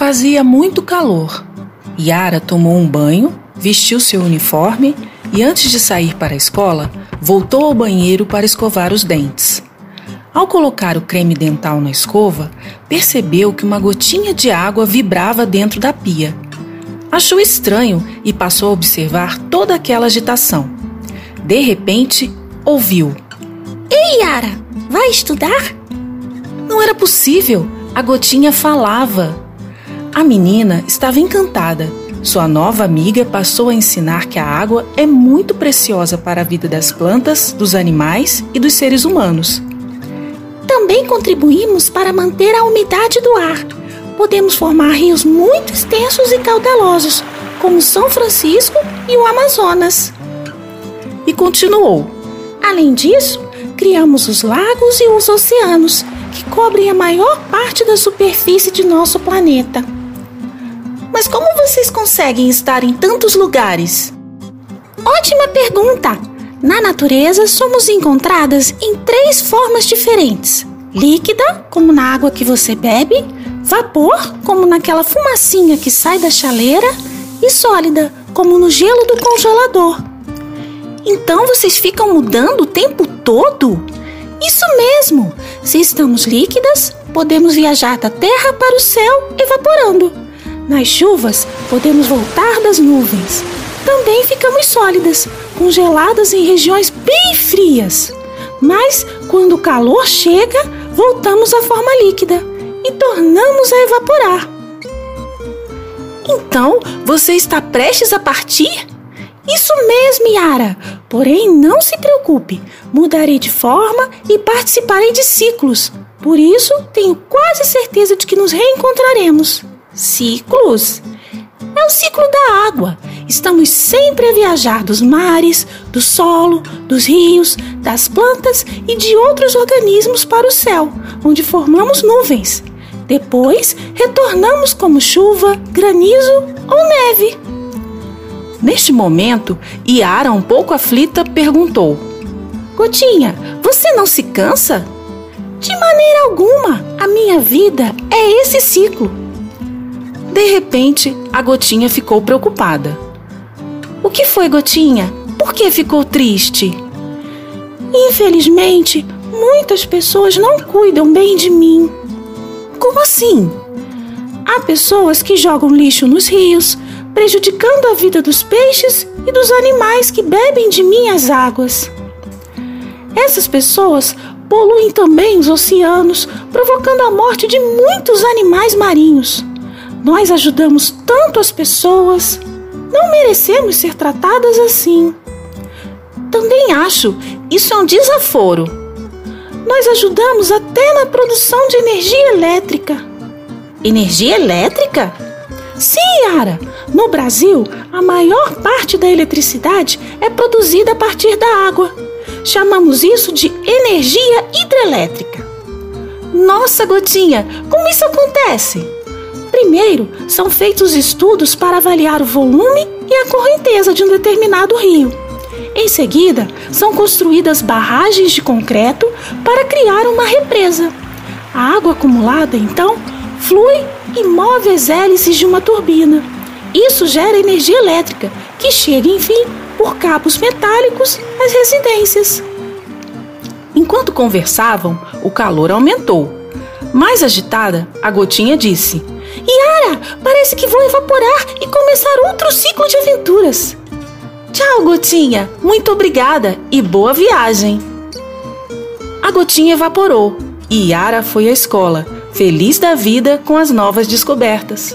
Fazia muito calor. Yara tomou um banho, vestiu seu uniforme e, antes de sair para a escola, voltou ao banheiro para escovar os dentes. Ao colocar o creme dental na escova, percebeu que uma gotinha de água vibrava dentro da pia. Achou estranho e passou a observar toda aquela agitação. De repente, ouviu: Ei, Yara, vai estudar? Não era possível, a gotinha falava. A menina estava encantada. Sua nova amiga passou a ensinar que a água é muito preciosa para a vida das plantas, dos animais e dos seres humanos. Também contribuímos para manter a umidade do ar. Podemos formar rios muito extensos e caudalosos, como São Francisco e o Amazonas. E continuou: Além disso, criamos os lagos e os oceanos, que cobrem a maior parte da superfície de nosso planeta. Mas como vocês conseguem estar em tantos lugares? Ótima pergunta! Na natureza, somos encontradas em três formas diferentes: líquida, como na água que você bebe, vapor, como naquela fumacinha que sai da chaleira, e sólida, como no gelo do congelador. Então vocês ficam mudando o tempo todo? Isso mesmo! Se estamos líquidas, podemos viajar da terra para o céu evaporando. Nas chuvas, podemos voltar das nuvens. Também ficamos sólidas, congeladas em regiões bem frias. Mas, quando o calor chega, voltamos à forma líquida e tornamos a evaporar. Então, você está prestes a partir? Isso mesmo, Yara. Porém, não se preocupe. Mudarei de forma e participarei de ciclos. Por isso, tenho quase certeza de que nos reencontraremos. Ciclos? É o ciclo da água. Estamos sempre a viajar dos mares, do solo, dos rios, das plantas e de outros organismos para o céu, onde formamos nuvens. Depois, retornamos como chuva, granizo ou neve. Neste momento, Yara, um pouco aflita, perguntou: Gotinha, você não se cansa? De maneira alguma, a minha vida é esse ciclo. De repente, a Gotinha ficou preocupada. O que foi, Gotinha? Por que ficou triste? Infelizmente, muitas pessoas não cuidam bem de mim. Como assim? Há pessoas que jogam lixo nos rios, prejudicando a vida dos peixes e dos animais que bebem de minhas águas. Essas pessoas poluem também os oceanos, provocando a morte de muitos animais marinhos. Nós ajudamos tanto as pessoas. Não merecemos ser tratadas assim. Também acho, isso é um desaforo. Nós ajudamos até na produção de energia elétrica. Energia elétrica? Sim, Yara. No Brasil, a maior parte da eletricidade é produzida a partir da água. Chamamos isso de energia hidrelétrica. Nossa, Gotinha, como isso acontece? Primeiro, são feitos estudos para avaliar o volume e a correnteza de um determinado rio. Em seguida, são construídas barragens de concreto para criar uma represa. A água acumulada, então, flui e move as hélices de uma turbina. Isso gera energia elétrica, que chega, enfim, por cabos metálicos às residências. Enquanto conversavam, o calor aumentou. Mais agitada, a gotinha disse: Yara, parece que vou evaporar e começar outro ciclo de aventuras. Tchau, Gotinha. Muito obrigada e boa viagem. A Gotinha evaporou e Yara foi à escola, feliz da vida com as novas descobertas.